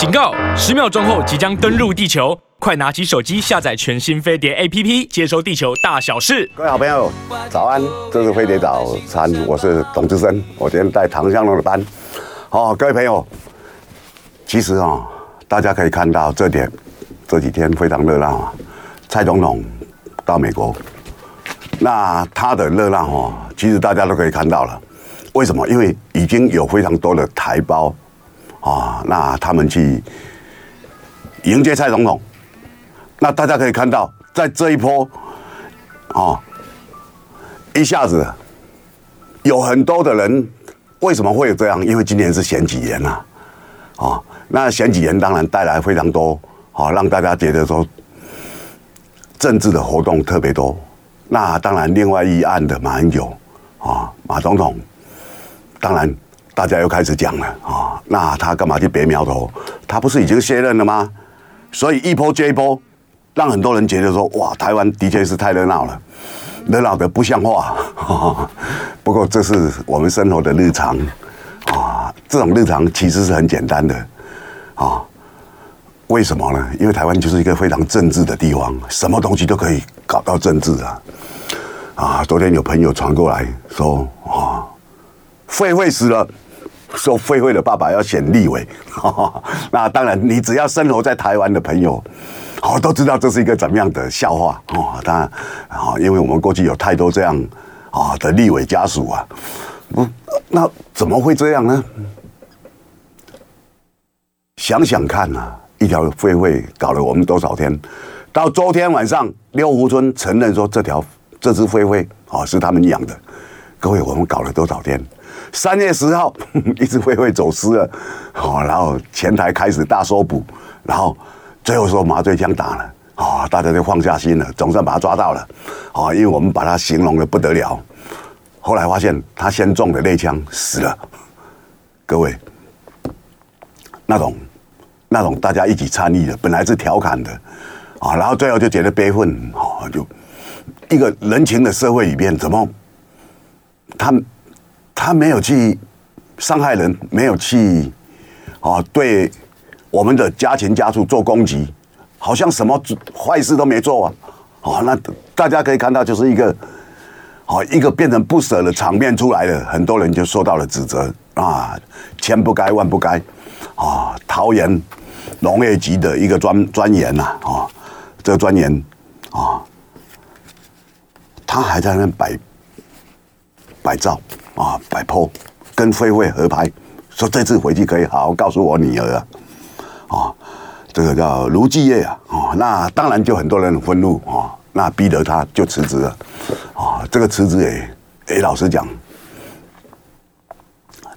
警告！十秒钟后即将登陆地球，快拿起手机下载全新飞碟 APP，接收地球大小事。各位好朋友，早安！这是飞碟早餐，我是董志森，我今天带唐香龙的班。好，各位朋友，其实啊，大家可以看到这点，这几天非常热闹啊。蔡总统到美国，那他的热闹哦，其实大家都可以看到了。为什么？因为已经有非常多的台胞啊，那他们去迎接蔡总统。那大家可以看到，在这一波啊，一下子有很多的人，为什么会有这样？因为今年是选举年呐，啊，那选举年当然带来非常多啊，让大家觉得说政治的活动特别多。那当然，另外一岸的马英九啊，马总统。当然，大家又开始讲了啊，那他干嘛去别苗头？他不是已经卸任了吗？所以一波接一波，让很多人觉得说，哇，台湾的确是太热闹了，热闹的不像话。不过这是我们生活的日常啊，这种日常其实是很简单的啊。为什么呢？因为台湾就是一个非常政治的地方，什么东西都可以搞到政治啊。啊，昨天有朋友传过来说啊。废会死了，说废会的爸爸要选立委，那当然，你只要生活在台湾的朋友，哦，都知道这是一个怎么样的笑话哦。当然，啊，因为我们过去有太多这样啊的立委家属啊，不，那怎么会这样呢？想想看啊，一条废会搞了我们多少天？到昨天晚上，六福村承认说这条这只废会啊是他们养的。各位，我们搞了多少天？三月十号，一只飞会走失了，好，然后前台开始大搜捕，然后最后说麻醉枪打了，啊，大家就放下心了，总算把他抓到了，啊，因为我们把他形容的不得了，后来发现他先中的内枪死了，各位，那种那种大家一起参与的，本来是调侃的，啊，然后最后就觉得悲愤，啊，就一个人情的社会里面，怎么他？他没有去伤害人，没有去啊对我们的家禽家畜做攻击，好像什么坏事都没做啊！啊，那大家可以看到，就是一个啊一个变成不舍的场面出来了，很多人就受到了指责啊，千不该万不该啊！桃园农业局的一个专专员呐啊，这个专员啊，他还在那摆摆照。啊，摆 PO 跟废会合拍，说这次回去可以好好告诉我女儿啊，啊，这个叫卢继业啊，啊，那当然就很多人很愤怒啊，那逼得他就辞职了，啊，这个辞职也，哎，老实讲，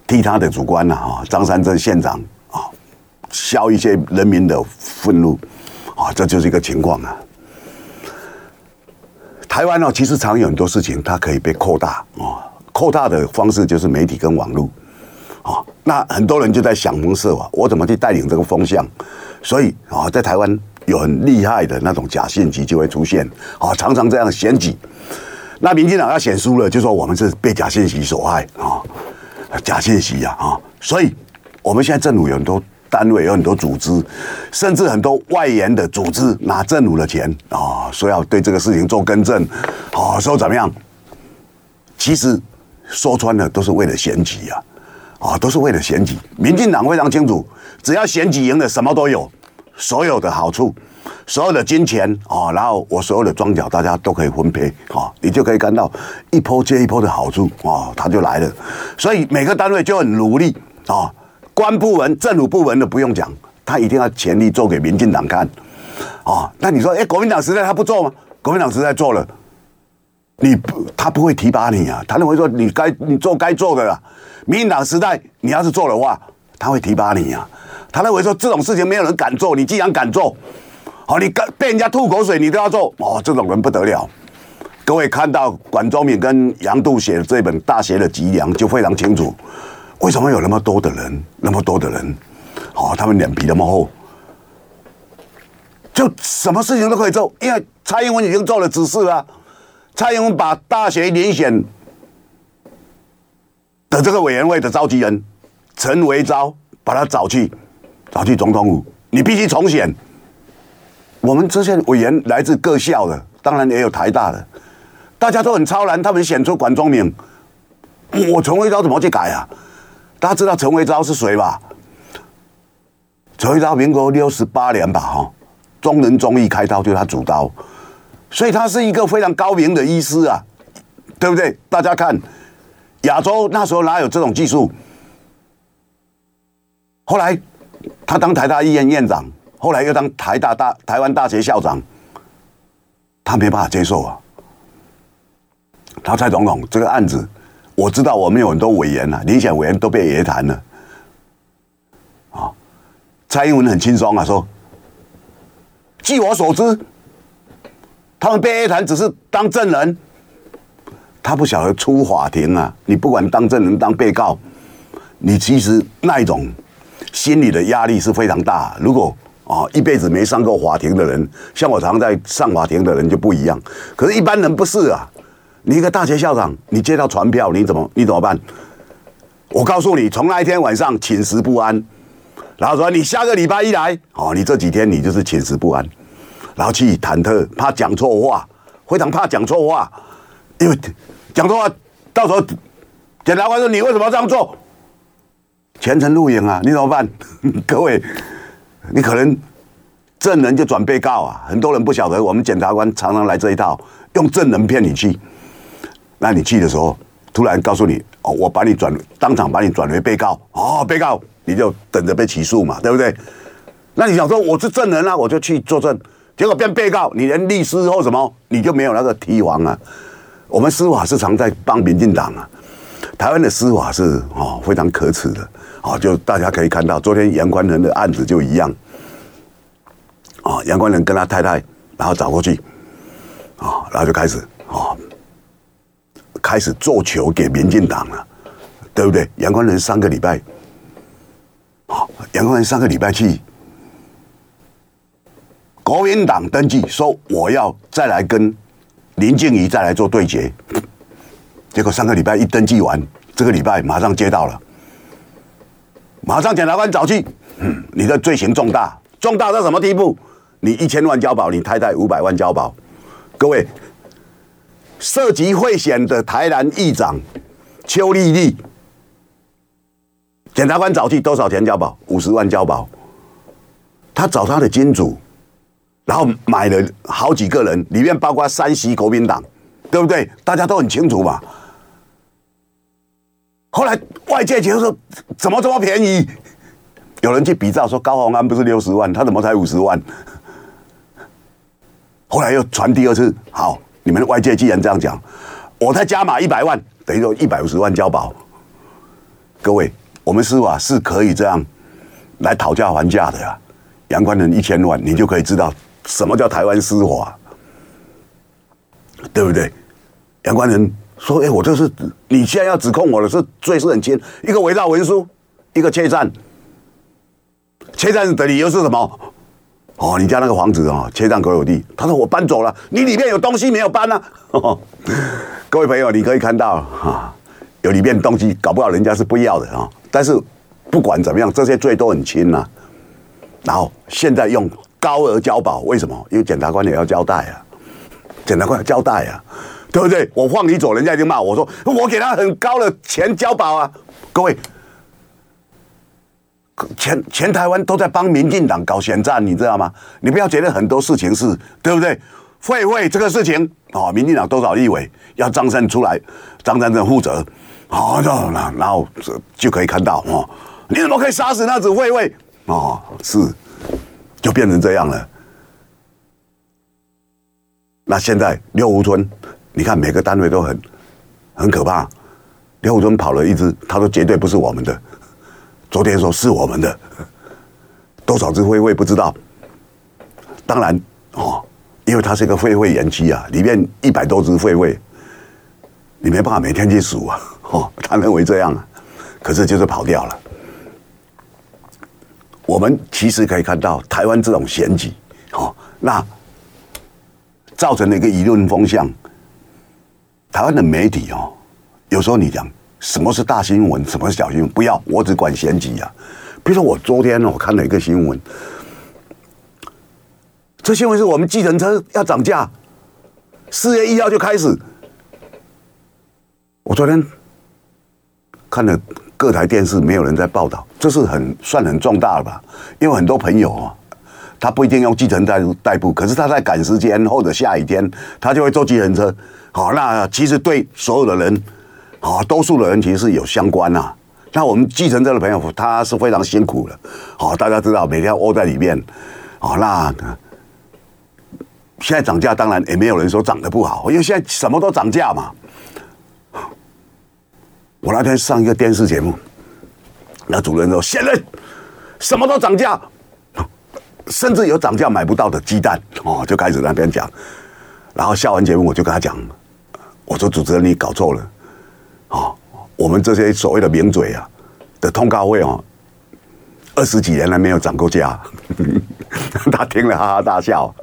替他的主官呐，啊，张三镇县长啊，消一些人民的愤怒，啊，这就是一个情况啊。台湾呢，其实常有很多事情，它可以被扩大啊。扩大的方式就是媒体跟网络，啊，那很多人就在想方设法，我怎么去带领这个风向？所以啊，在台湾有很厉害的那种假信息就会出现，啊，常常这样选举。那民进党要选输了，就说我们是被假信息所害啊，假信息呀啊，所以我们现在政府有很多单位，有很多组织，甚至很多外延的组织拿政府的钱啊，说要对这个事情做更正，啊，说怎么样？其实。说穿了都是为了选举呀，啊，都是为了选举。民进党非常清楚，只要选举赢了，什么都有，所有的好处，所有的金钱啊，然后我所有的庄脚，大家都可以分配啊，你就可以看到一波接一波的好处啊，他就来了。所以每个单位就很努力啊，官部门、政府部门的不用讲，他一定要全力做给民进党看啊。那你说，哎，国民党时代他不做吗？国民党时代做了。你不，他不会提拔你啊！他认为说你该你做该做的了。民党时代，你要是做的话，他会提拔你啊！他认为说这种事情没有人敢做，你既然敢做，好，你敢被人家吐口水，你都要做哦！这种人不得了。各位看到管中闵跟杨度写的这本《大学的脊梁》，就非常清楚，为什么有那么多的人，那么多的人，哦，他们脸皮那么厚，就什么事情都可以做，因为蔡英文已经做了指示了。蔡英文把大学遴选的这个委员会的召集人陈维昭把他找去，找去总统府，你必须重选。我们这些委员来自各校的，当然也有台大的，大家都很超然，他们选出管中明。我陈维昭怎么去改啊？大家知道陈维昭是谁吧？陈维昭民国六十八年吧，哈，中人中义开刀就是他主刀，所以他是一个非常高明的医师啊，对不对？大家看，亚洲那时候哪有这种技术？后来他当台大医院院长，后来又当台大大台湾大学校长，他没办法接受啊。他蔡总统这个案子。我知道我们有很多委员呐，遴选委员都被约谈了，啊，蔡英文很轻松啊，说，据我所知，他们被约谈只是当证人，他不晓得出法庭啊，你不管当证人当被告，你其实那一种心理的压力是非常大。如果啊一辈子没上过法庭的人，像我常在上法庭的人就不一样，可是一般人不是啊。你一个大学校长，你接到传票，你怎么你怎么办？我告诉你，从那一天晚上寝食不安，然后说你下个礼拜一来，哦，你这几天你就是寝食不安，然后去忐忑，怕讲错话，非常怕讲错话，因为讲错话，到时候检察官说你为什么要这样做？全程录影啊，你怎么办？各位，你可能证人就转被告啊，很多人不晓得，我们检察官常常来这一套，用证人骗你去。那你去的时候，突然告诉你哦，我把你转当场把你转为被告哦，被告你就等着被起诉嘛，对不对？那你想说我是证人啊，我就去作证，结果变被告，你连律师或什么你就没有那个提防啊。我们司法是常在帮民进党啊，台湾的司法是哦非常可耻的哦，就大家可以看到昨天杨宽仁的案子就一样，哦，杨宽仁跟他太太然后找过去，啊，然后就开始啊。开始做球给民进党了，对不对？杨宽仁上个礼拜，好，杨宽恒上个礼拜去国民党登记，说我要再来跟林静仪再来做对决。结果上个礼拜一登记完，这个礼拜马上接到了，马上检察官找去，你的罪行重大，重大到什么地步？你一千万交保，你太太五百万交保，各位。涉及贿选的台南议长邱丽丽，检察官找去多少钱交保？五十万交保。他找他的金主，然后买了好几个人，里面包括山西国民党，对不对？大家都很清楚嘛。后来外界觉得说，怎么这么便宜？有人去比照说，高虹安不是六十万，他怎么才五十万？后来又传第二次，好。你们外界既然这样讲，我再加码一百万，等于说一百五十万交保。各位，我们司法是可以这样来讨价还价的呀。杨宽恒一千万，你就可以知道什么叫台湾司法，对不对？杨宽恒说：“哎，我这是你现在要指控我的是罪是很轻，一个伪造文书，一个窃占，窃占的理由是什么？”哦，你家那个房子啊，窃占国有地。他说我搬走了，你里面有东西没有搬呢、啊？各位朋友，你可以看到啊，有里面东西，搞不好人家是不要的啊。但是不管怎么样，这些罪都很轻呐、啊。然后现在用高额交保，为什么？因为检察官也要交代啊，检察官要交代啊，对不对？我放你走，人家就骂我说我给他很高的钱交保啊，各位。全全台湾都在帮民进党搞选战，你知道吗？你不要觉得很多事情是对不对？会会这个事情哦，民进党多少立委要张三出来，张善政负责，好的，然后就可以看到哦，你怎么可以杀死那只会会？哦，是，就变成这样了。那现在六福村，你看每个单位都很很可怕。六福村跑了一只，他说绝对不是我们的。昨天说是我们的，多少只会会不知道。当然哦，因为它是一个会会园区啊，里面一百多只会会，你没办法每天去数啊。哦，他认为这样啊，可是就是跑掉了。我们其实可以看到，台湾这种选举，哦，那造成了一个舆论风向。台湾的媒体哦，有时候你讲。什么是大新闻？什么是小新闻？不要，我只管选举啊！比如说我昨天我看了一个新闻，这新闻是我们计程车要涨价，四月一号就开始。我昨天看了各台电视，没有人在报道，这是很算很重大了吧？因为很多朋友啊，他不一定用计程代代步，可是他在赶时间或者下雨天，他就会坐计程车。好，那其实对所有的人，好，多数的人其实是有相关呐。那我们计程车的朋友，他是非常辛苦的。好，大家知道每天窝在里面，好，那现在涨价，当然也没有人说涨得不好，因为现在什么都涨价嘛。我那天上一个电视节目，那主持人说：“现在什么都涨价，甚至有涨价买不到的鸡蛋哦。”就开始那边讲，然后下完节目我就跟他讲：“我说主持人你搞错了，哦，我们这些所谓的名嘴啊的通告费哦，二十几年来没有涨过价。”他听了哈哈大笑。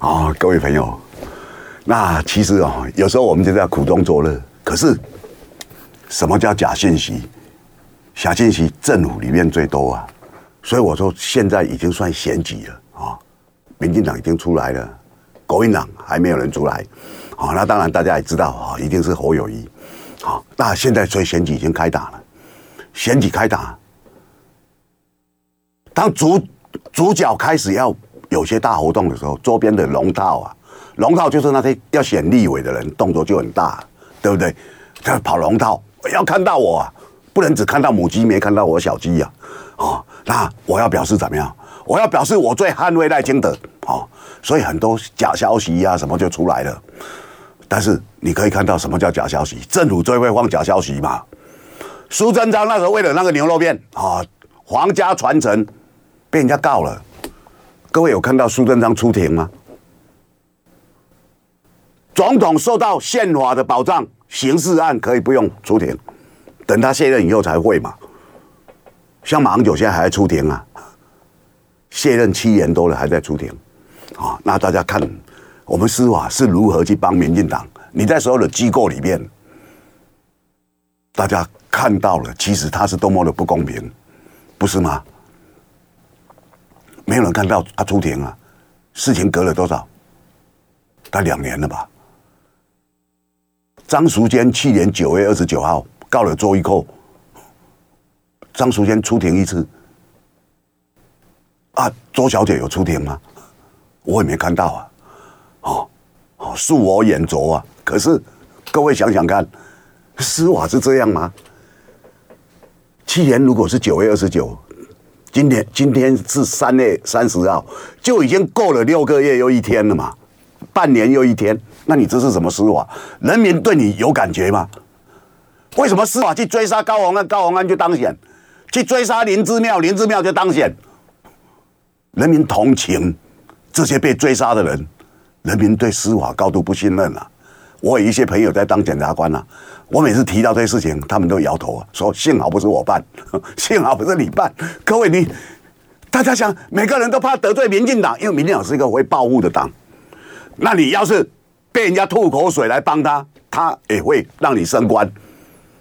啊，各位朋友，那其实哦，有时候我们就在苦中作乐，可是。什么叫假信息？假信息政府里面最多啊，所以我说现在已经算险棋了啊。民进党已经出来了，国民党还没有人出来好。那当然大家也知道啊，一定是侯友宜啊。那现在所以选举已经开打了，选举开打，当主主角开始要有些大活动的时候，周边的龙套啊，龙套就是那些要选立委的人，动作就很大，对不对？他跑龙套。要看到我啊，不能只看到母鸡，没看到我小鸡呀！哦，那我要表示怎么样？我要表示我最捍卫赖清德哦，所以很多假消息呀、啊、什么就出来了。但是你可以看到什么叫假消息？政府最会放假消息嘛。苏贞昌那时候为了那个牛肉面啊，皇家传承被人家告了。各位有看到苏贞昌出庭吗？总统受到宪法的保障。刑事案可以不用出庭，等他卸任以后才会嘛。像马英九现在还在出庭啊，卸任七年多了还在出庭，啊，那大家看我们司法是如何去帮民进党？你在所有的机构里面，大家看到了，其实他是多么的不公平，不是吗？没有人看到他出庭啊，事情隔了多少？大概两年了吧。张淑娟去年九月二十九号告了周玉蔻，张淑娟出庭一次，啊，周小姐有出庭吗？我也没看到啊，哦，哦，恕我眼拙啊。可是各位想想看，司法是这样吗？去年如果是九月二十九，今天今天是三月三十号，就已经过了六个月又一天了嘛。半年又一天，那你这是什么司法？人民对你有感觉吗？为什么司法去追杀高虹安，高虹安就当选；去追杀林之妙，林之妙就当选？人民同情这些被追杀的人，人民对司法高度不信任啊！我有一些朋友在当检察官啊，我每次提到这些事情，他们都摇头啊，说幸好不是我办，幸好不是你办。各位你，大家想，每个人都怕得罪民进党，因为民进党是一个会报复的党。那你要是被人家吐口水来帮他，他也会让你升官，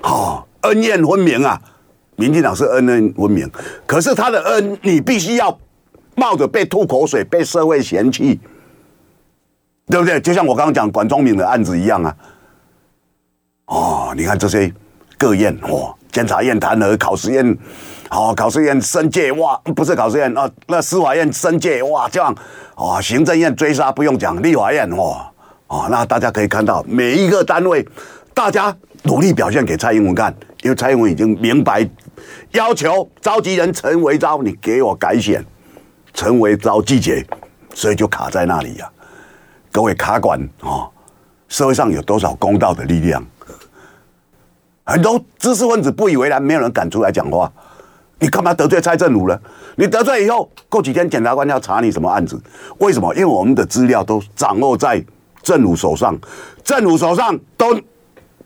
哦，恩怨分明啊！民进党是恩恩分明，可是他的恩，你必须要冒着被吐口水、被社会嫌弃，对不对？就像我刚刚讲管中闵的案子一样啊！哦，你看这些各院哦，监察院弹劾，考试院。好，考试院申诫哇，不是考试院啊，那司法院申诫哇，这样哦，行政院追杀不用讲，立法院哇，哦，哦那大家可以看到每一个单位，大家努力表现给蔡英文看，因为蔡英文已经明白要求召集人陈维昭，你给我改选，陈维昭拒绝，所以就卡在那里呀、啊。各位卡管哦，社会上有多少公道的力量？很多知识分子不以为然，没有人敢出来讲话。你干嘛得罪蔡政府了？你得罪以后，过几天检察官要查你什么案子？为什么？因为我们的资料都掌握在政府手上，政府手上都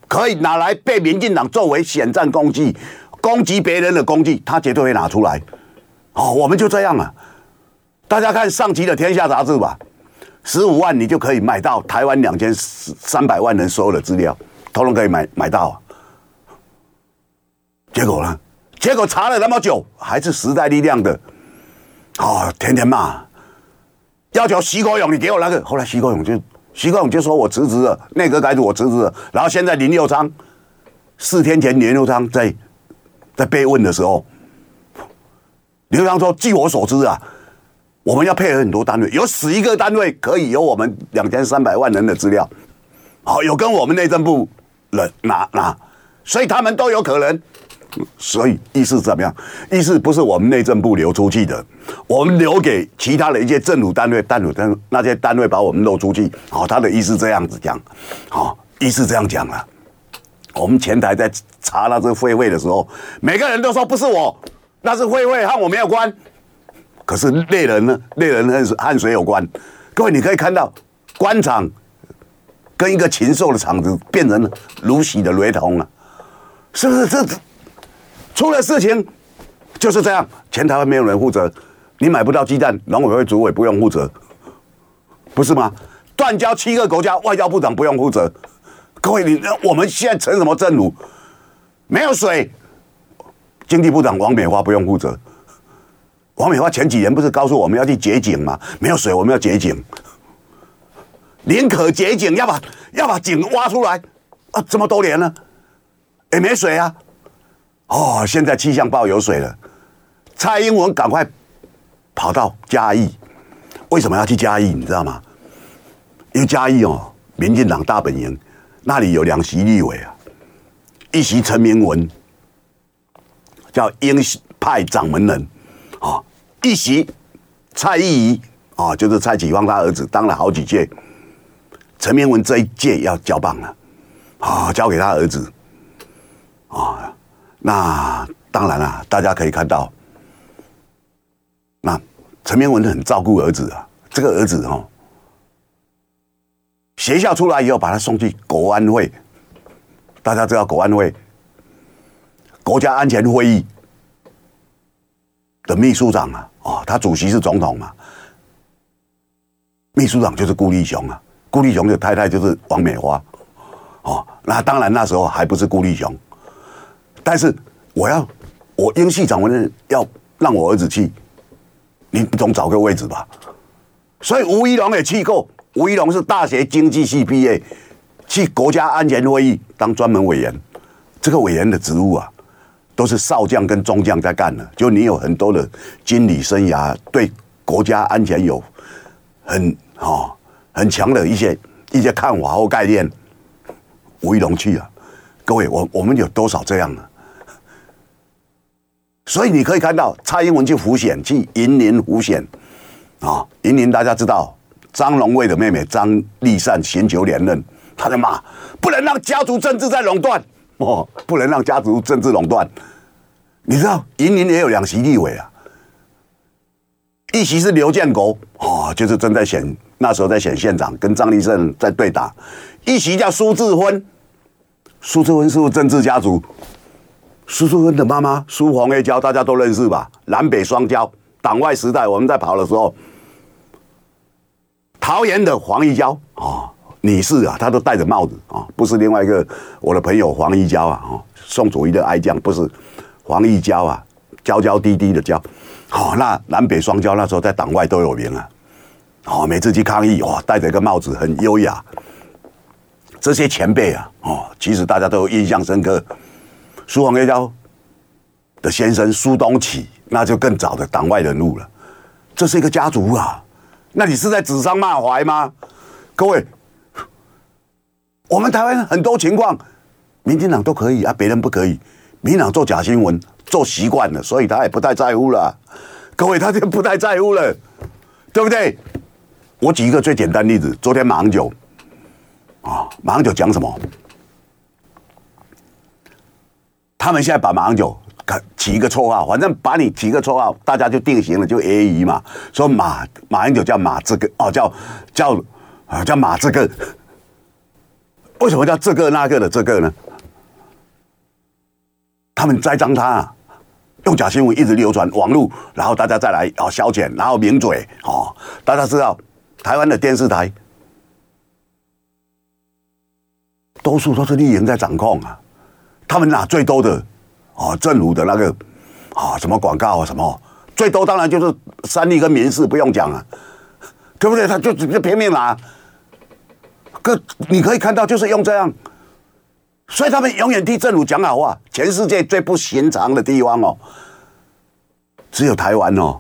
可以拿来被民进党作为选战工具，攻击别人的工具，他绝对会拿出来。哦，我们就这样啊！大家看上期的《天下》杂志吧，十五万你就可以买到台湾两千三百万人所有的资料，统统可以买买到。结果呢？结果查了那么久，还是时代力量的，哦，天天骂，要求徐国勇，你给我那个。后来徐国勇就徐国勇就说我辞职了，内阁改组我辞职了。然后现在林佑昌，四天前林佑昌在在被问的时候，林右昌说：据我所知啊，我们要配合很多单位，有十一个单位可以有我们两千三百万人的资料，好，有跟我们内政部人拿拿，所以他们都有可能。所以意思怎么样？意思不是我们内政部流出去的，我们留给其他的一些政府单位、单位单那些单位把我们漏出去。好，他的意思这样子讲，好，意思这样讲啊。我们前台在查那这会会的时候，每个人都说不是我，那是会会和我没有关。可是猎人呢？猎人和和谁有关？各位你可以看到，官场跟一个禽兽的场子变成了如洗的雷同了，是不是？这。出了事情就是这样，前台湾没有人负责，你买不到鸡蛋，农委会主委不用负责，不是吗？断交七个国家，外交部长不用负责。各位，你我们现在成什么政府？没有水，经济部长王美花不用负责。王美花前几年不是告诉我们要去掘井吗？没有水，我们要掘井，宁可掘井，要把要把井挖出来啊！这么多年了，也没水啊。哦，现在气象报有水了，蔡英文赶快跑到嘉义，为什么要去嘉义？你知道吗？因为嘉义哦，民进党大本营，那里有两席立委啊，一席陈明文，叫英派掌门人啊，一席蔡易宜啊，就是蔡启芳他儿子当了好几届，陈明文这一届要交棒了，啊，交给他儿子啊。那当然了，大家可以看到，那陈明文很照顾儿子啊。这个儿子哦，学校出来以后，把他送去国安会。大家知道国安会，国家安全会议的秘书长啊，哦，他主席是总统嘛，秘书长就是顾立雄啊。顾立雄的太太就是王美花，哦，那当然那时候还不是顾立雄。但是我要，我英系掌门人要让我儿子去，你总找个位置吧。所以吴一龙也去过，吴一龙是大学经济系毕业，去国家安全会议当专门委员。这个委员的职务啊，都是少将跟中将在干的。就你有很多的军旅生涯，对国家安全有很哦很强的一些一些看法或概念。吴一龙去啊，各位，我我们有多少这样的？所以你可以看到蔡英文去浮选，去云林浮选，啊，云林大家知道张荣卫的妹妹张丽善寻求连任，他在骂，不能让家族政治再垄断，哦，不能让家族政治垄断。你知道云林也有两席立委啊，一席是刘建国，哦，就是正在选，那时候在选县长，跟张丽善在对打，一席叫苏志芬，苏志芬是不是政治家族？苏治芬的妈妈苏黄叶娇，大家都认识吧？南北双娇，党外时代我们在跑的时候，桃园的黄义娇啊，女士啊，她都戴着帽子。啊，不是另外一个我的朋友黄义娇啊，宋楚瑜的爱将，不是黄义娇啊，娇娇滴滴的娇，好，那南北双娇那时候在党外都有名啊，哦，每次去抗议哇，戴着一个帽子很优雅，这些前辈啊，哦，其实大家都印象深刻。苏黄叶娇的先生苏东启，那就更早的党外人物了。这是一个家族啊，那你是在指桑骂槐吗？各位，我们台湾很多情况，民进党都可以啊，别人不可以。民进党做假新闻做习惯了，所以他也不太在乎了。各位，他就不太在乎了，对不对？我举一个最简单例子，昨天马英九啊，马英九讲什么？他们现在把马英九起一个绰号，反正把你起一个绰号，大家就定型了，就 A 姨嘛。说马马英九叫马这个哦，叫叫啊叫马这个。为什么叫这个那个的这个呢？他们栽赃他，啊，用假新闻一直流传网络，然后大家再来哦消遣，然后名嘴哦。大家知道台湾的电视台多数都是绿营在掌控啊。他们拿最多的，哦，政府的那个啊，什么广告啊，什么最多当然就是三立跟民视不用讲了，对不对？他就就拼命拿，可你可以看到就是用这样，所以他们永远替政府讲好话。全世界最不寻常的地方哦，只有台湾哦。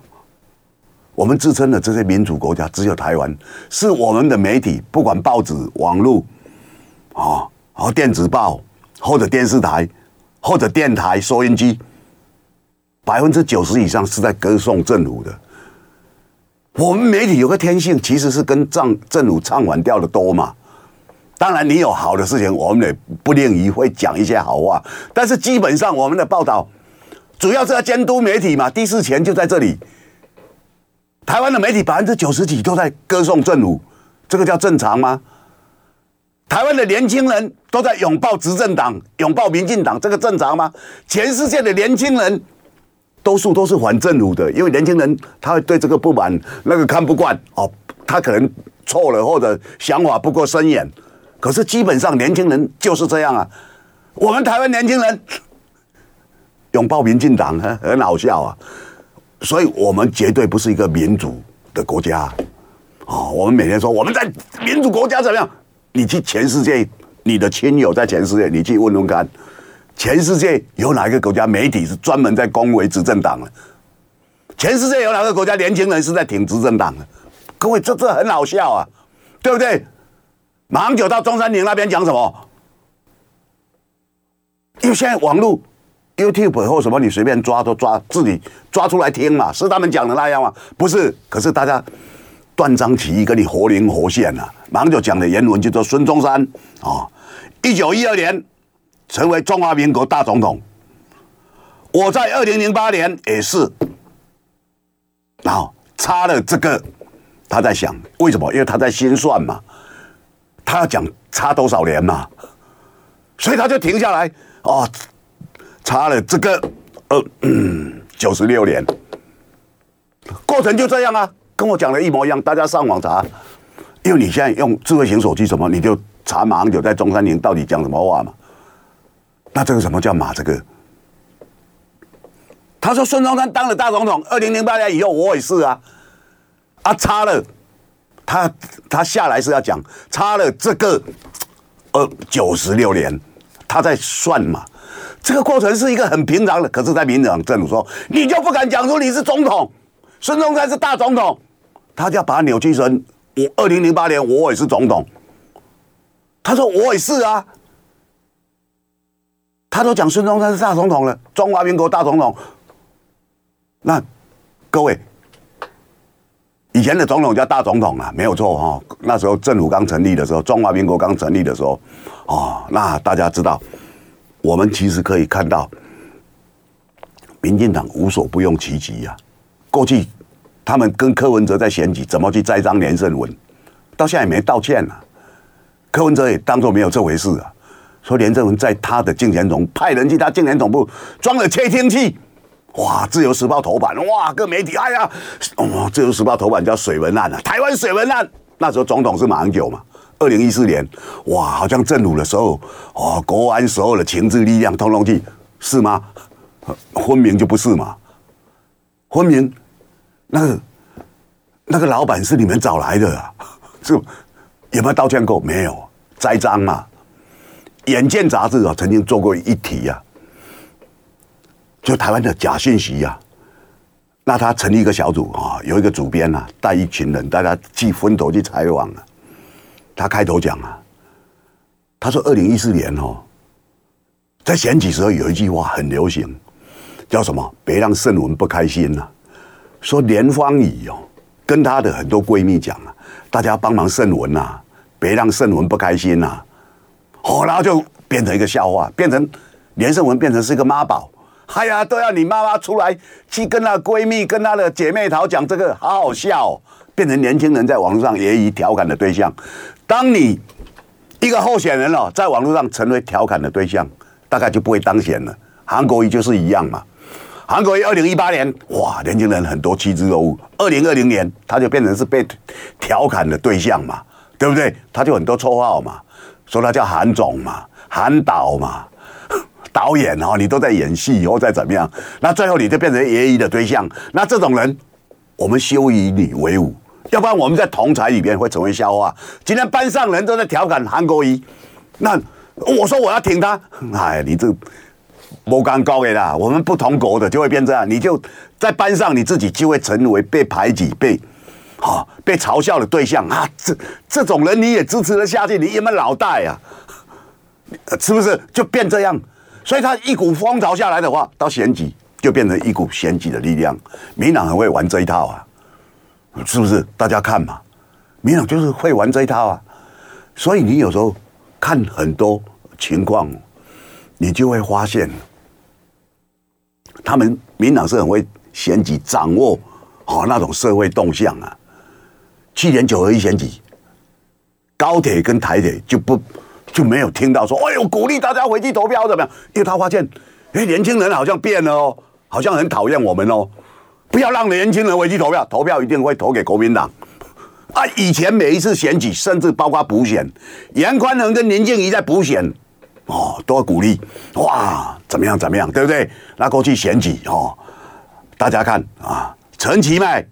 我们自称的这些民主国家，只有台湾是我们的媒体，不管报纸、网络，啊，和电子报，或者电视台，或者电台、收音机，百分之九十以上是在歌颂政府的。我们媒体有个天性，其实是跟政政府唱反调的多嘛。当然，你有好的事情，我们也不吝于会讲一些好话。但是基本上，我们的报道主要是要监督媒体嘛，第四权就在这里。台湾的媒体百分之九十几都在歌颂政府，这个叫正常吗？台湾的年轻人都在拥抱执政党、拥抱民进党，这个正常吗？全世界的年轻人多数都是反政府的，因为年轻人他会对这个不满，那个看不惯哦，他可能错了或者想法不够深远，可是基本上年轻人就是这样啊。我们台湾年轻人拥抱民进党，很好笑啊。所以我们绝对不是一个民主的国家，哦，我们每天说我们在民主国家怎么样？你去全世界，你的亲友在全世界，你去问问看，全世界有哪一个国家媒体是专门在恭维执政党的？全世界有哪个国家年轻人是在挺执政党的？各位，这这很好笑啊，对不对？马英九到中山陵那边讲什么？因为现在网络。YouTube 或什么，你随便抓都抓，自己抓出来听嘛，是他们讲的那样吗？不是，可是大家断章取义，跟你活灵活现啊。马上就讲的原文叫做孙中山啊，一九一二年成为中华民国大总统，我在二零零八年也是，然后差了这个，他在想为什么？因为他在心算嘛，他要讲差多少年嘛，所以他就停下来哦。差了这个呃九十六年，过程就这样啊，跟我讲的一模一样。大家上网查，因为你现在用智慧型手机什么，你就查马英九在中山陵到底讲什么话嘛。那这个什么叫马这个？他说孙中山当了大总统，二零零八年以后我也是啊，啊差了，他他下来是要讲差了这个呃九十六年，他在算嘛。这个过程是一个很平常的，可是，在民党政府说，你就不敢讲出你是总统，孙中山是大总统，他就要把它扭曲成我二零零八年我也是总统。他说我也是啊，他都讲孙中山是大总统了，中华民国大总统。那各位，以前的总统叫大总统啊，没有错哈。那时候政府刚成立的时候，中华民国刚成立的时候，哦，那大家知道。我们其实可以看到，民进党无所不用其极呀。过去他们跟柯文哲在选举，怎么去栽赃连胜文，到现在也没道歉啊。柯文哲也当作没有这回事啊，说连胜文在他的竞选总派人去他竞选总部装了窃听器，哇！自由时报头版，哇！各媒体，哎呀，哦，自由时报头版叫水门案啊，台湾水门案。那时候总统是马英九嘛。二零一四年，哇，好像正午的时候，哦，国安所有的情治力量通通去，是吗？分明就不是嘛，分明那个那个老板是你们找来的啊，是有没有道歉过？没有，栽赃嘛。眼见杂志啊，曾经做过一题呀、啊，就台湾的假信息呀、啊，那他成立一个小组啊，有一个主编啊，带一群人，大家去分头去采访啊。他开头讲啊，他说二零一四年哦，在选举时候有一句话很流行，叫什么？别让圣文不开心呐、啊。说连芳宜哦，跟她的很多闺蜜讲啊，大家帮忙盛文呐，别让盛文不开心呐。哦，然后就变成一个笑话，变成连胜文变成是一个妈宝，哎呀，都要你妈妈出来去跟她闺蜜、跟她的姐妹淘讲这个，好好笑、哦，变成年轻人在网络上揶揄调侃的对象。当你一个候选人哦，在网络上成为调侃的对象，大概就不会当选了。韩国瑜就是一样嘛。韩国瑜二零一八年，哇，年轻人很多趋之若鹜。二零二零年，他就变成是被调侃的对象嘛，对不对？他就很多绰号嘛，说他叫韩总嘛、韩导嘛，导演哦，你都在演戏，以后再怎么样，那最后你就变成揶揄的对象。那这种人，我们休以你为伍，要不然我们在同侪里面会成为笑话。今天班上人都在调侃韩国瑜，那我说我要挺他，哎，你这没干高的啦，我们不同国的就会变这样，你就在班上你自己就会成为被排挤、被啊被嘲笑的对象啊。这这种人你也支持了下去，你有没有脑袋啊？是不是就变这样？所以他一股风潮下来的话，到选举就变成一股选举的力量。民党很会玩这一套啊，是不是？大家看嘛，民党就是会玩这一套啊。所以你有时候看很多情况，你就会发现，他们民党是很会选举掌握哦那种社会动向啊。去年九合一选举，高铁跟台铁就不。就没有听到说，哎呦，鼓励大家回去投票怎么样？因为他发现，哎，年轻人好像变了哦，好像很讨厌我们哦。不要让年轻人回去投票，投票一定会投给国民党。啊，以前每一次选举，甚至包括补选，严宽恒跟林静怡在补选，哦，都要鼓励，哇，怎么样怎么样，对不对？那过去选举哦，大家看啊，陈其迈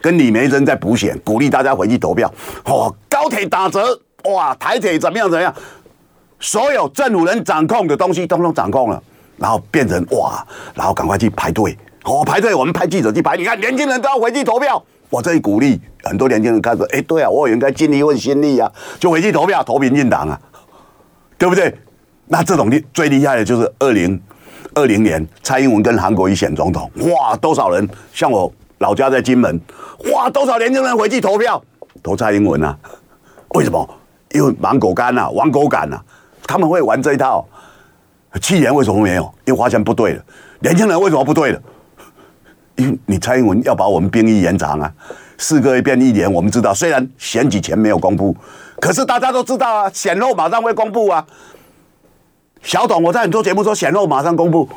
跟李梅珍在补选，鼓励大家回去投票。哦，高铁打折，哇，台铁怎么样怎么样？所有政府能掌控的东西，通通掌控了，然后变成哇，然后赶快去排队，哦，排队，我们派记者去排。你看，年轻人都要回去投票，我这一鼓励很多年轻人开始，哎，对啊，我也应该尽一份心力啊，就回去投票，投民进党啊，对不对？那这种厉最厉害的就是二零二零年蔡英文跟韩国瑜选总统，哇，多少人？像我老家在金门，哇，多少年轻人回去投票，投蔡英文啊？为什么？因为芒果干啊，亡国感啊。他们会玩这一套，去年为什么没有？因为发现不对了。年轻人为什么不对了？因为你蔡英文要把我们兵役延长啊，四个月变一年。我们知道，虽然选举前没有公布，可是大家都知道啊，选后马上会公布啊。小董，我在很多节目说选后马上公布，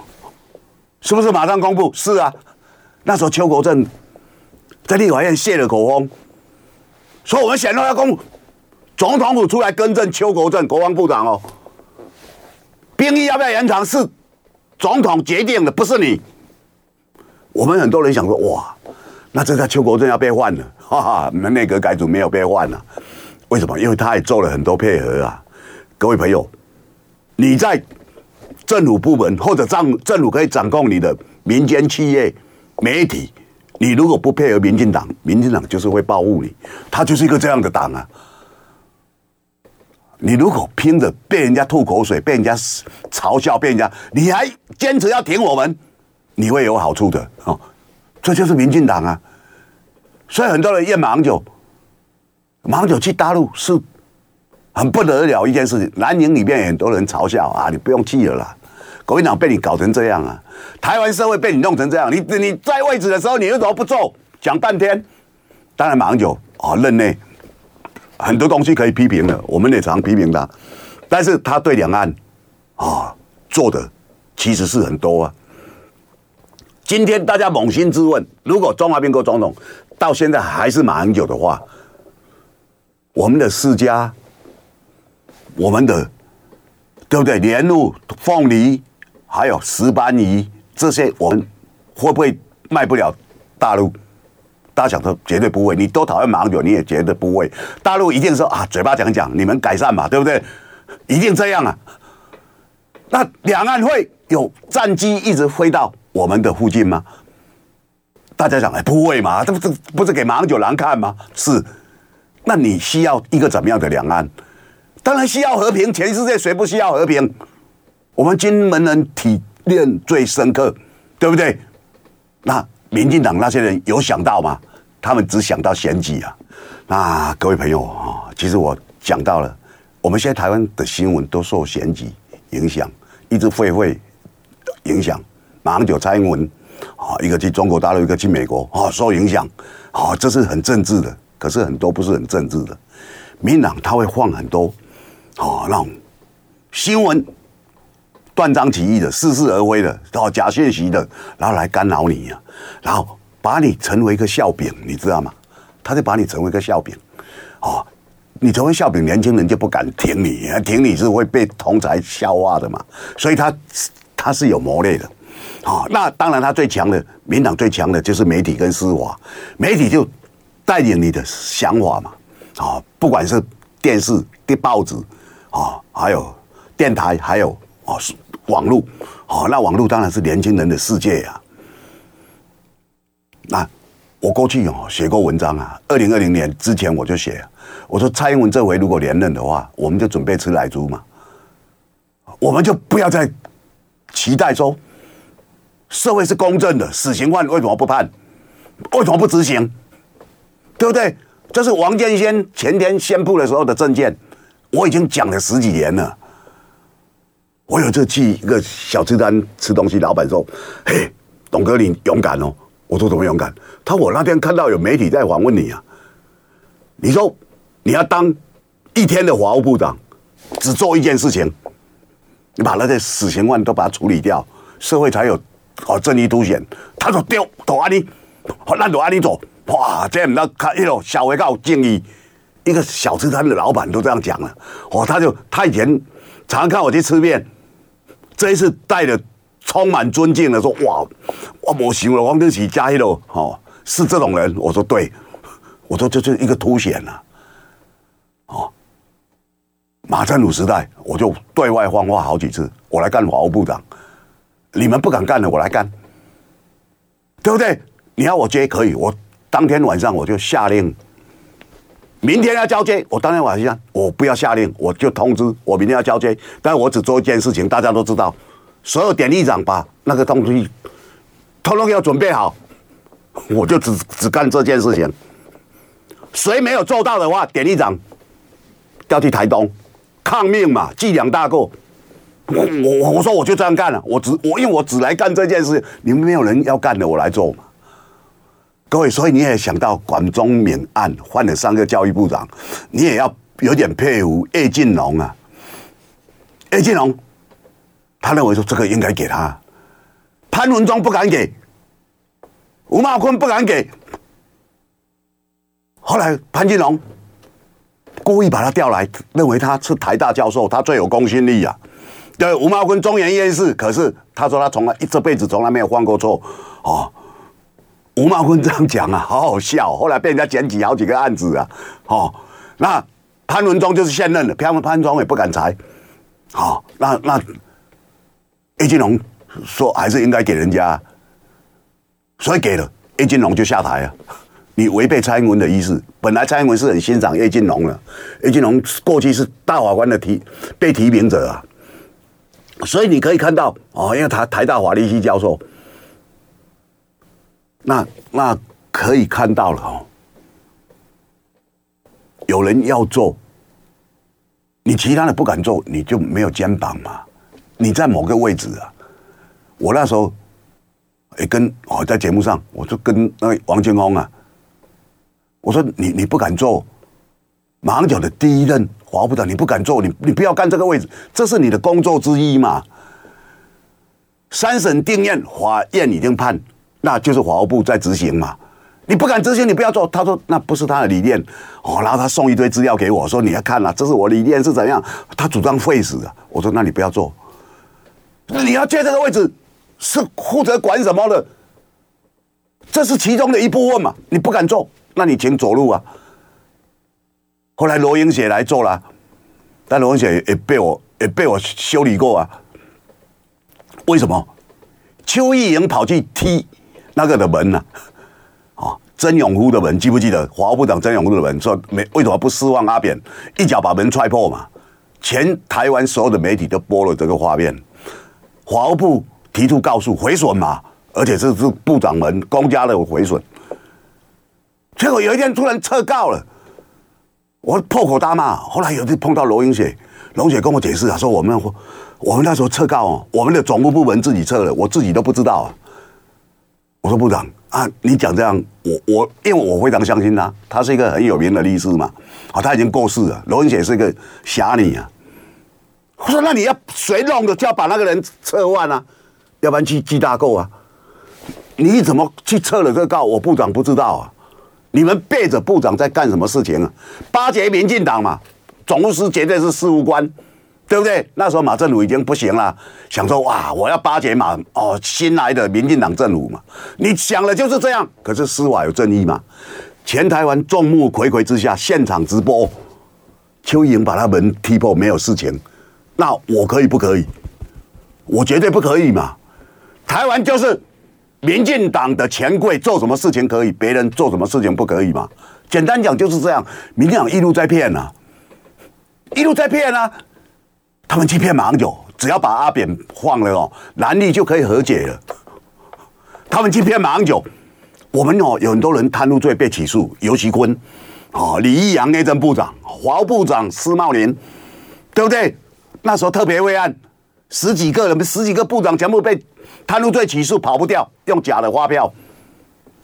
是不是马上公布？是啊。那时候邱国正在立法院泄了口风，说我们选后要公布。总统府出来更正邱国正国防部长哦，兵役要不要延长是总统决定的，不是你。我们很多人想说，哇，那这个邱国正要被换了，哈哈，那内阁改组没有被换了，为什么？因为他也做了很多配合啊。各位朋友，你在政府部门或者政政府可以掌控你的民间企业、媒体，你如果不配合民进党，民进党就是会报复你，他就是一个这样的党啊。你如果拼着被人家吐口水，被人家嘲笑，被人家，你还坚持要挺我们，你会有好处的哦。这就是民进党啊。所以很多人厌马英九，马英九去大陆是很不得了一件事情。蓝营里面很多人嘲笑啊，你不用气了啦。国民党被你搞成这样啊，台湾社会被你弄成这样，你你在位置的时候，你为什么不做？讲半天。当然马英九啊，任内。很多东西可以批评的，我们也常批评他，但是他对两岸啊做的其实是很多啊。今天大家扪心自问，如果中华民国总统到现在还是马英九的话，我们的世家，我们的对不对？莲雾、凤梨，还有石斑鱼这些，我们会不会卖不了大陆？大家想说绝对不会，你都讨厌马英九，你也绝对不会。大陆一定说啊，嘴巴讲讲，你们改善嘛，对不对？一定这样啊。那两岸会有战机一直飞到我们的附近吗？大家讲哎，不会嘛，这不是不是给马英九难看吗？是。那你需要一个怎么样的两岸？当然需要和平，全世界谁不需要和平？我们金门人体验最深刻，对不对？那。民进党那些人有想到吗？他们只想到选举啊！那各位朋友啊，其实我讲到了，我们现在台湾的新闻都受选举影响，一直会会影响。马上就蔡英文啊，一个去中国大陆，一个去美国啊，受影响啊，这是很政治的。可是很多不是很政治的，民党他会放很多哦，让新闻。断章取义的、似是而非的、哦假讯息的，然后来干扰你呀、啊，然后把你成为一个笑柄，你知道吗？他就把你成为一个笑柄，哦，你成为笑柄，年轻人就不敢挺你，挺你是会被同侪笑话的嘛。所以他他是有谋略的，好，那当然他最强的，民党最强的就是媒体跟司法，媒体就带领你的想法嘛，啊，不管是电视、的报纸，啊，还有电台，还有啊网络，啊，那网络当然是年轻人的世界呀。那我过去哦写过文章啊，二零二零年之前我就写，我说蔡英文这回如果连任的话，我们就准备吃奶猪嘛。我们就不要再期待说，社会是公正的，死刑犯为什么不判？为什么不执行？对不对？这是王建先前天宣布的时候的证件，我已经讲了十几年了。我有次去一个小吃摊吃东西，老板说：“嘿，董哥你勇敢哦。”我说：“怎么勇敢？”他：“我那天看到有媒体在访问你啊，你说你要当一天的法务部长，只做一件事情。”你把那些死刑犯都把它处理掉，社会才有哦正义凸显。他说丢，走阿里，那走阿里走，哇，这样那看一路小维告敬意，一个小吃摊的老板都这样讲了。哦，他就他以前常看我去吃面，这一次带着充满尊敬的说，哇，我没想到王定喜加一楼哦是这种人。我说对，我说这就是一个凸显了，哦。马占鲁时代，我就对外放话好几次，我来干法务部长，你们不敢干的，我来干，对不对？你要我接可以，我当天晚上我就下令，明天要交接，我当天晚上我不要下令，我就通知我明天要交接，但我只做一件事情，大家都知道，所有典狱长把那个东西通通要准备好，我就只只干这件事情，谁没有做到的话，典狱长调去台东。抗命嘛，记两大过。我我我说我就这样干了，我只我因为我只来干这件事，你们没有人要干的，我来做嘛。各位，所以你也想到管中闵案换了三个教育部长，你也要有点佩服叶金龙啊。叶金龙，他认为说这个应该给他，潘文忠不敢给，吴茂坤不敢给，后来潘金龙。故意把他调来，认为他是台大教授，他最有公信力啊。对，吴茂坤忠言逆事，可是他说他从来一这辈子从来没有犯过错哦。吴茂坤这样讲啊，好好笑。后来被人家检举好几个案子啊。哦，那潘文忠就是现任的，潘潘文忠也不敢裁。好、哦，那那叶金龙说还是应该给人家，所以给了叶金龙就下台啊。你违背蔡英文的意思。本来蔡英文是很欣赏叶金龙的，叶金龙过去是大法官的提被提名者啊，所以你可以看到哦，因为他台大法律系教授，那那可以看到了哦，有人要做，你其他的不敢做，你就没有肩膀嘛。你在某个位置啊，我那时候也跟哦在节目上，我就跟那个王金红啊。我说你你不敢做马英九的第一任华部长，你不敢做，你你不要干这个位置，这是你的工作之一嘛。三审定谳，法院已经判，那就是法务部在执行嘛。你不敢执行，你不要做。他说那不是他的理念哦，然后他送一堆资料给我说你要看啊，这是我理念是怎样。他主张废死啊，我说那你不要做，你要接这个位置是负责管什么的？这是其中的一部分嘛，你不敢做。那你请走路啊！后来罗英写来做了，但罗英写也被我也被我修理过啊。为什么？邱义莹跑去踢那个的门呢？啊，曾永夫的门，记不记得？华务部长曾永夫的门说没为什么不失望阿扁？一脚把门踹破嘛。全台湾所有的媒体都播了这个画面。华务部提出告诉毁损嘛，而且这是部长门公家的毁损。结果有一天突然撤告了，我破口大骂。后来有一次碰到罗英雪，罗雪跟我解释啊，说我们我们那时候撤告哦，我们的总务部门自己撤了，我自己都不知道啊。我说部长啊，你讲这样，我我因为我非常相信他，他是一个很有名的律师嘛，啊，他已经过世了。罗英雪是一个侠女啊。我说那你要谁弄的，就要把那个人撤换啊，要不然去记大过啊。你怎么去撤了这个告？我部长不知道啊。你们背着部长在干什么事情啊？巴结民进党嘛，总务司绝对是事务官，对不对？那时候马政府已经不行了，想说哇，我要巴结马哦，新来的民进党政府嘛。你想的就是这样，可是司法有正义嘛？全台湾众目睽睽之下，现场直播，邱莹把他门踢破，没有事情，那我可以不可以？我绝对不可以嘛！台湾就是民进党的权贵，做什么事情可以，别人做什么事情不可以嘛？简单讲就是这样，民进党一路在骗、啊，一路在骗啊！他们欺骗马英九，只要把阿扁放了哦，蓝绿就可以和解了。他们欺骗马英九，我们哦有很多人贪污罪被起诉，尤其坤，哦李义阳内政部长，华部长施茂林，对不对？那时候特别会案，十几个人，十几个部长全部被贪污罪起诉，跑不掉，用假的发票，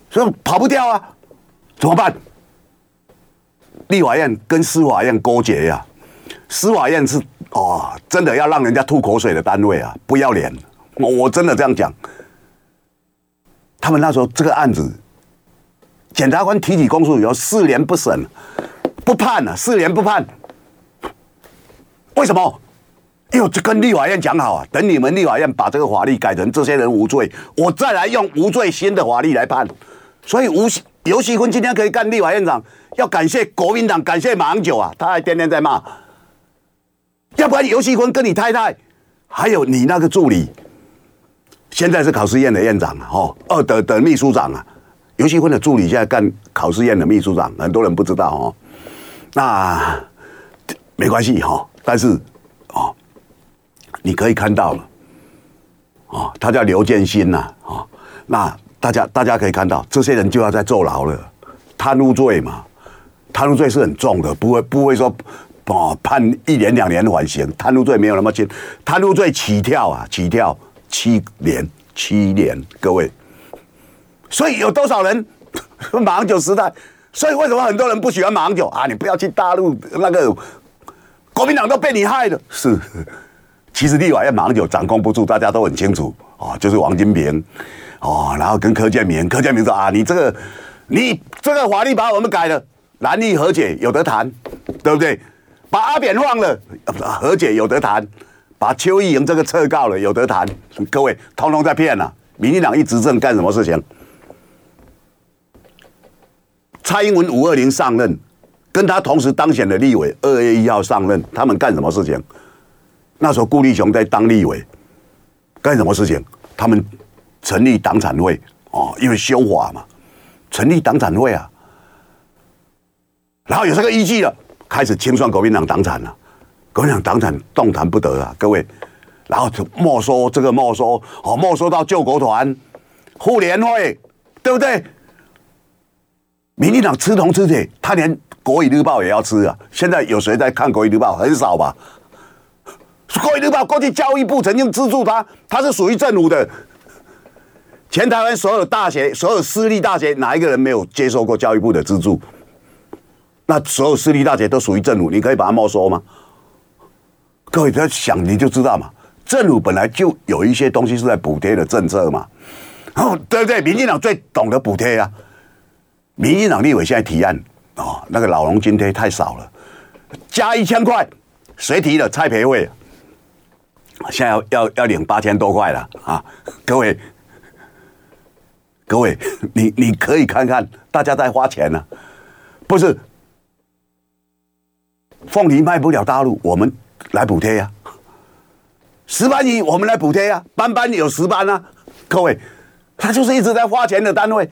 所以跑不掉啊，怎么办？立法院跟司法院勾结呀、司法院是。哦，真的要让人家吐口水的单位啊！不要脸，我我真的这样讲。他们那时候这个案子，检察官提起公诉以后，四年不审，不判了、啊，四年不判。为什么？因为这跟立法院讲好啊，等你们立法院把这个法律改成这些人无罪，我再来用无罪新的法律来判。所以吴游锡坤今天可以干立法院长，要感谢国民党，感谢马英九啊，他还天天在骂。要不然游锡堃跟你太太，还有你那个助理，现在是考试院的院长啊，哦，二的的秘书长啊，游锡堃的助理现在干考试院的秘书长，很多人不知道哦。那没关系哈，但是哦，你可以看到了，哦，他叫刘建新呐，哦，那大家大家可以看到，这些人就要在坐牢了，贪污罪嘛，贪污罪是很重的，不会不会说。哦，判一年两年缓刑，贪污罪没有那么轻，贪污罪起跳啊，起跳七年，七年，各位，所以有多少人 马英九时代？所以为什么很多人不喜欢马英九啊？你不要去大陆那个国民党都被你害的，是，其实立法院马英九掌控不住，大家都很清楚啊，就是王金平哦，然后跟柯建铭，柯建铭说啊，你这个你这个法律把我们改了，蓝绿和解有得谈，对不对？把阿扁放了，和解有得谈；把邱义莹这个撤告了，有得谈。各位，通通在骗啊！民进党一执政干什么事情？蔡英文五二零上任，跟他同时当选的立委二月一号上任，他们干什么事情？那时候顾立雄在当立委，干什么事情？他们成立党产会哦，因为修法嘛，成立党产会啊，然后有这个依据了。开始清算国民党党产了，国民党党产动弹不得啊，各位，然后就没收这个没收，哦，没收到救国团、妇联会，对不对？民进党吃铜吃铁，他连国语日报也要吃啊！现在有谁在看国语日报？很少吧？国语日报过去教育部曾经资助他，他是属于政府的。全台湾所有大学、所有私立大学，哪一个人没有接受过教育部的资助？那所有私立大学都属于政府，你可以把它没收吗？各位在想，你就知道嘛。政府本来就有一些东西是在补贴的政策嘛，哦，对不对？民进党最懂得补贴啊。民进党立委现在提案哦，那个老农津贴太少了，加一千块，谁提的？蔡培慧，现在要要要领八千多块了啊！各位，各位，你你可以看看，大家在花钱呢、不是？凤梨卖不了大陆，我们来补贴呀。石斑鱼我们来补贴呀。斑斑有石斑啊，各位，他就是一直在花钱的单位，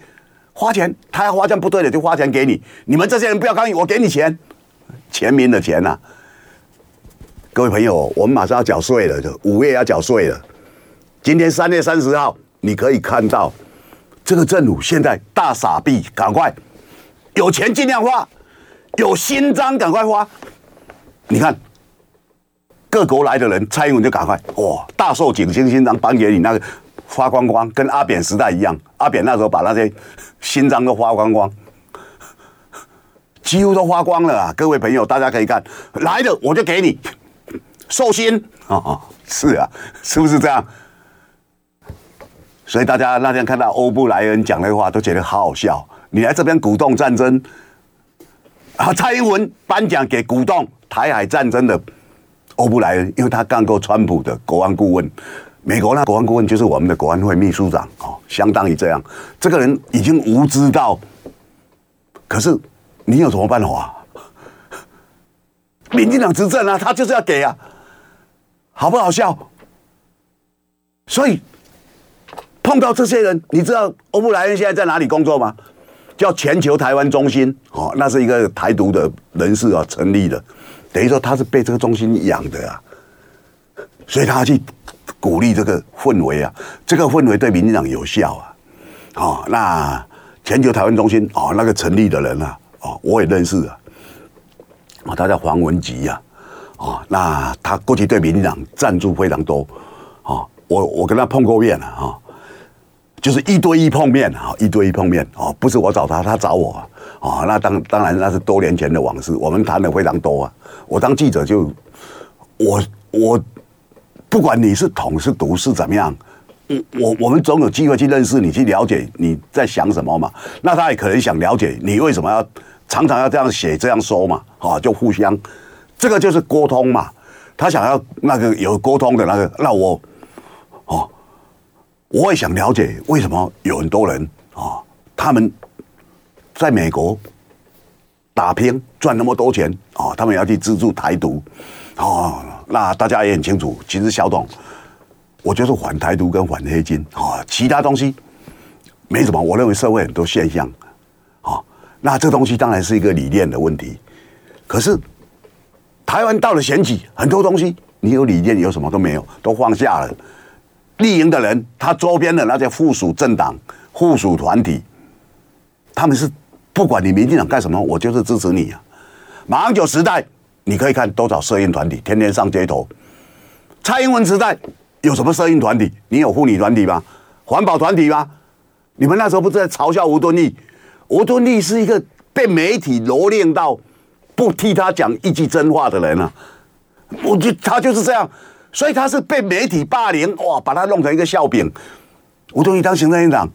花钱，他要花钱不对的就花钱给你。你们这些人不要抗议，我给你钱，全民的钱呐、各位朋友，我们马上要缴税了，就五月要缴税了。今天三月三十号，你可以看到这个政府现在大傻逼，赶快有钱尽量花，有新章赶快花。你看，各国来的人，蔡英文就赶快哇，大受景星勋章颁给你，那个花光光，跟阿扁时代一样。阿扁那时候把那些勋章都花光光，几乎都花光了啊！各位朋友，大家可以看，来的我就给你寿星啊，是啊，是不是这样？所以大家那天看到欧布莱恩讲那话，都觉得好好笑。你来这边鼓动战争，啊，蔡英文颁奖给鼓动。台海战争的欧布莱恩，因为他干过川普的国安顾问，美国那国安顾问就是我们的国安会秘书长哦，相当于这样。这个人已经无知到，可是你有什么办法？民进党执政啊，他就是要给啊，好不好笑？所以碰到这些人，你知道欧布莱恩现在在哪里工作吗？叫全球台湾中心哦，那是一个台独的人士啊成立的，等于说他是被这个中心养的啊，所以他去鼓励这个氛围啊，这个氛围对民进党有效啊，哦，那全球台湾中心哦，那个成立的人啊，哦，我也认识啊，啊，他叫黄文吉呀，啊，那他过去对民进党赞助非常多，啊，我我跟他碰过面了啊。就是一对一碰面啊，一对一碰面哦，不是我找他，他找我啊，那当当然那是多年前的往事，我们谈的非常多啊。我当记者就，我我不管你是统是独是怎么样，我我们总有机会去认识你，去了解你在想什么嘛。那他也可能想了解你为什么要常常要这样写这样说嘛，啊，就互相，这个就是沟通嘛。他想要那个有沟通的那个，那我。我也想了解为什么有很多人啊、他们在美国打拼赚那么多钱啊、他们要去资助台独啊、哦。那大家也很清楚，其实小董，我就是反台独跟反黑金啊、其他东西没什么。我认为社会很多现象啊、那这东西当然是一个理念的问题。可是台湾到了选举，很多东西你有理念有什么都没有，都放下了。立营的人，他周边的那些附属政党、附属团体，他们是不管你民进党干什么，我就是支持你啊。马英九时代，你可以看多少摄影团体天天上街头；蔡英文时代有什么摄影团体？你有妇女团体吗？环保团体吗？你们那时候不是在嘲笑吴敦义？吴敦义是一个被媒体蹂躏到不替他讲一句真话的人啊！我就他就是这样。所以他是被媒体霸凌，哇，把他弄成一个笑柄。吴敦义当行政院长，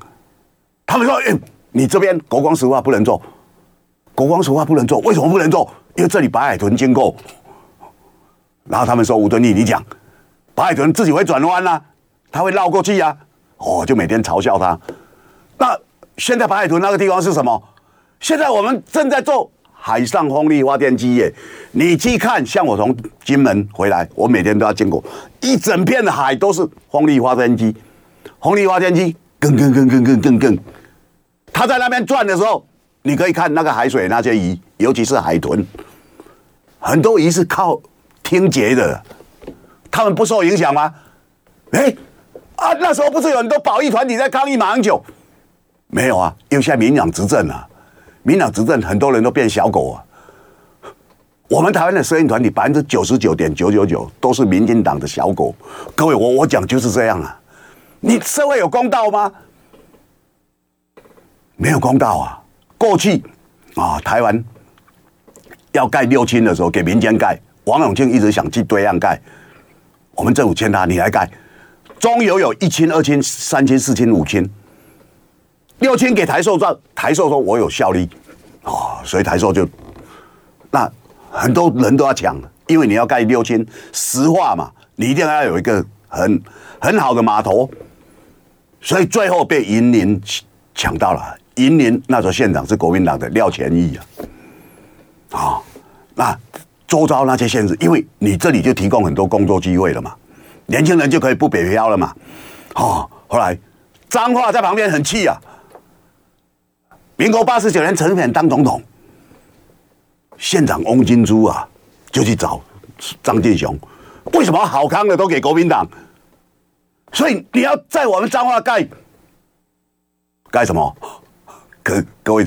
他们说：“哎，你这边国光石化不能做，国光石化不能做，为什么不能做？因为这里白海豚经过。”然后他们说：“吴敦义，你讲，白海豚自己会转弯啊，他会绕过去啊。”哦，就每天嘲笑他。那现在白海豚那个地方是什么？现在我们正在做。海上风力发电机耶，你去看，像我从金门回来，我每天都要经过一整片的海，都是风力发电机。风力发电机，更更更更更更更，它在那边转的时候，你可以看那个海水那些鱼，尤其是海豚，很多鱼是靠听觉的，他们不受影响吗？哎，啊，那时候不是有很多保育团体在抗议马英九？没有啊，因为现在民党执政了。民党执政，很多人都变小狗啊！我们台湾的摄影团体百分之九十九点九九九都是民进党的小狗。各位，我我讲就是这样啊！你社会有公道吗？没有公道啊！过去啊，台湾要盖六轻的时候，给民间盖，王永庆一直想去对岸盖，我们政府欠他，你来盖。中油有一轻、二轻、三轻、四轻、五轻。六千给台塑赚，台塑说我有效力，哦，所以台塑就那很多人都要抢，因为你要盖六千石化嘛，你一定要有一个很很好的码头，所以最后被银联抢到了。银联那时候县长是国民党的廖干义啊，啊、哦，那周遭那些县市，因为你这里就提供很多工作机会了嘛，年轻人就可以不北漂了嘛，哦，后来脏话在旁边很气啊。民国八十九年，陈水扁当总统，县长翁金珠啊，就去找张建雄，为什么好康的都给国民党？所以你要在我们彰化盖盖什么？各各位，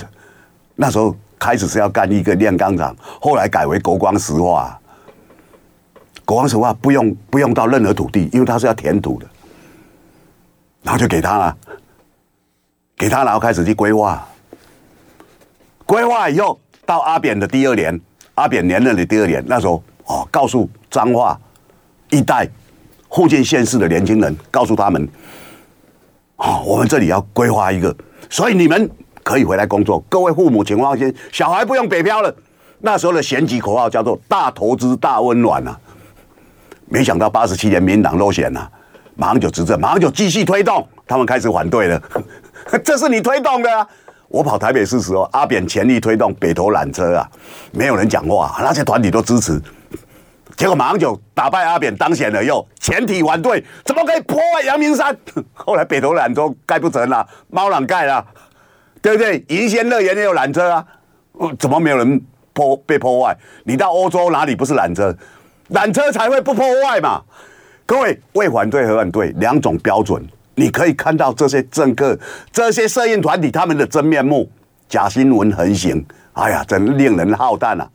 那时候开始是要干一个炼钢厂，后来改为国光石化。国光石化不用不用到任何土地，因为它是要填土的，然后就给他了，给他，然后开始去规划。规划以后，到阿扁的第二年，阿扁连任的第二年，那时候哦，告诉彰化一带附近县市的年轻人，告诉他们，哦，我们这里要规划一个，所以你们可以回来工作。各位父母，请放心，小孩不用北漂了。那时候的选举口号叫做“大投资大温暖”啊，没想到八十七年民党落选了，马上就执政，马上就继续推动，他们开始反对了。这是你推动的啊！我跑台北市时候，阿扁全力推动北投缆车啊，没有人讲话，那些团体都支持。结果马上就打败阿扁当选了，又全体反对，怎么可以破坏阳明山？后来北投缆车盖不成了，猫缆盖了，对不对？云仙乐园也有缆车啊，怎么没有人破被破坏？你到欧洲哪里不是缆车？缆车才会不破坏嘛！各位为反对和反对两种标准，你可以看到这些政客、这些摄影团体他们的真面目，假新闻横行，哎呀，真令人浩荡啊！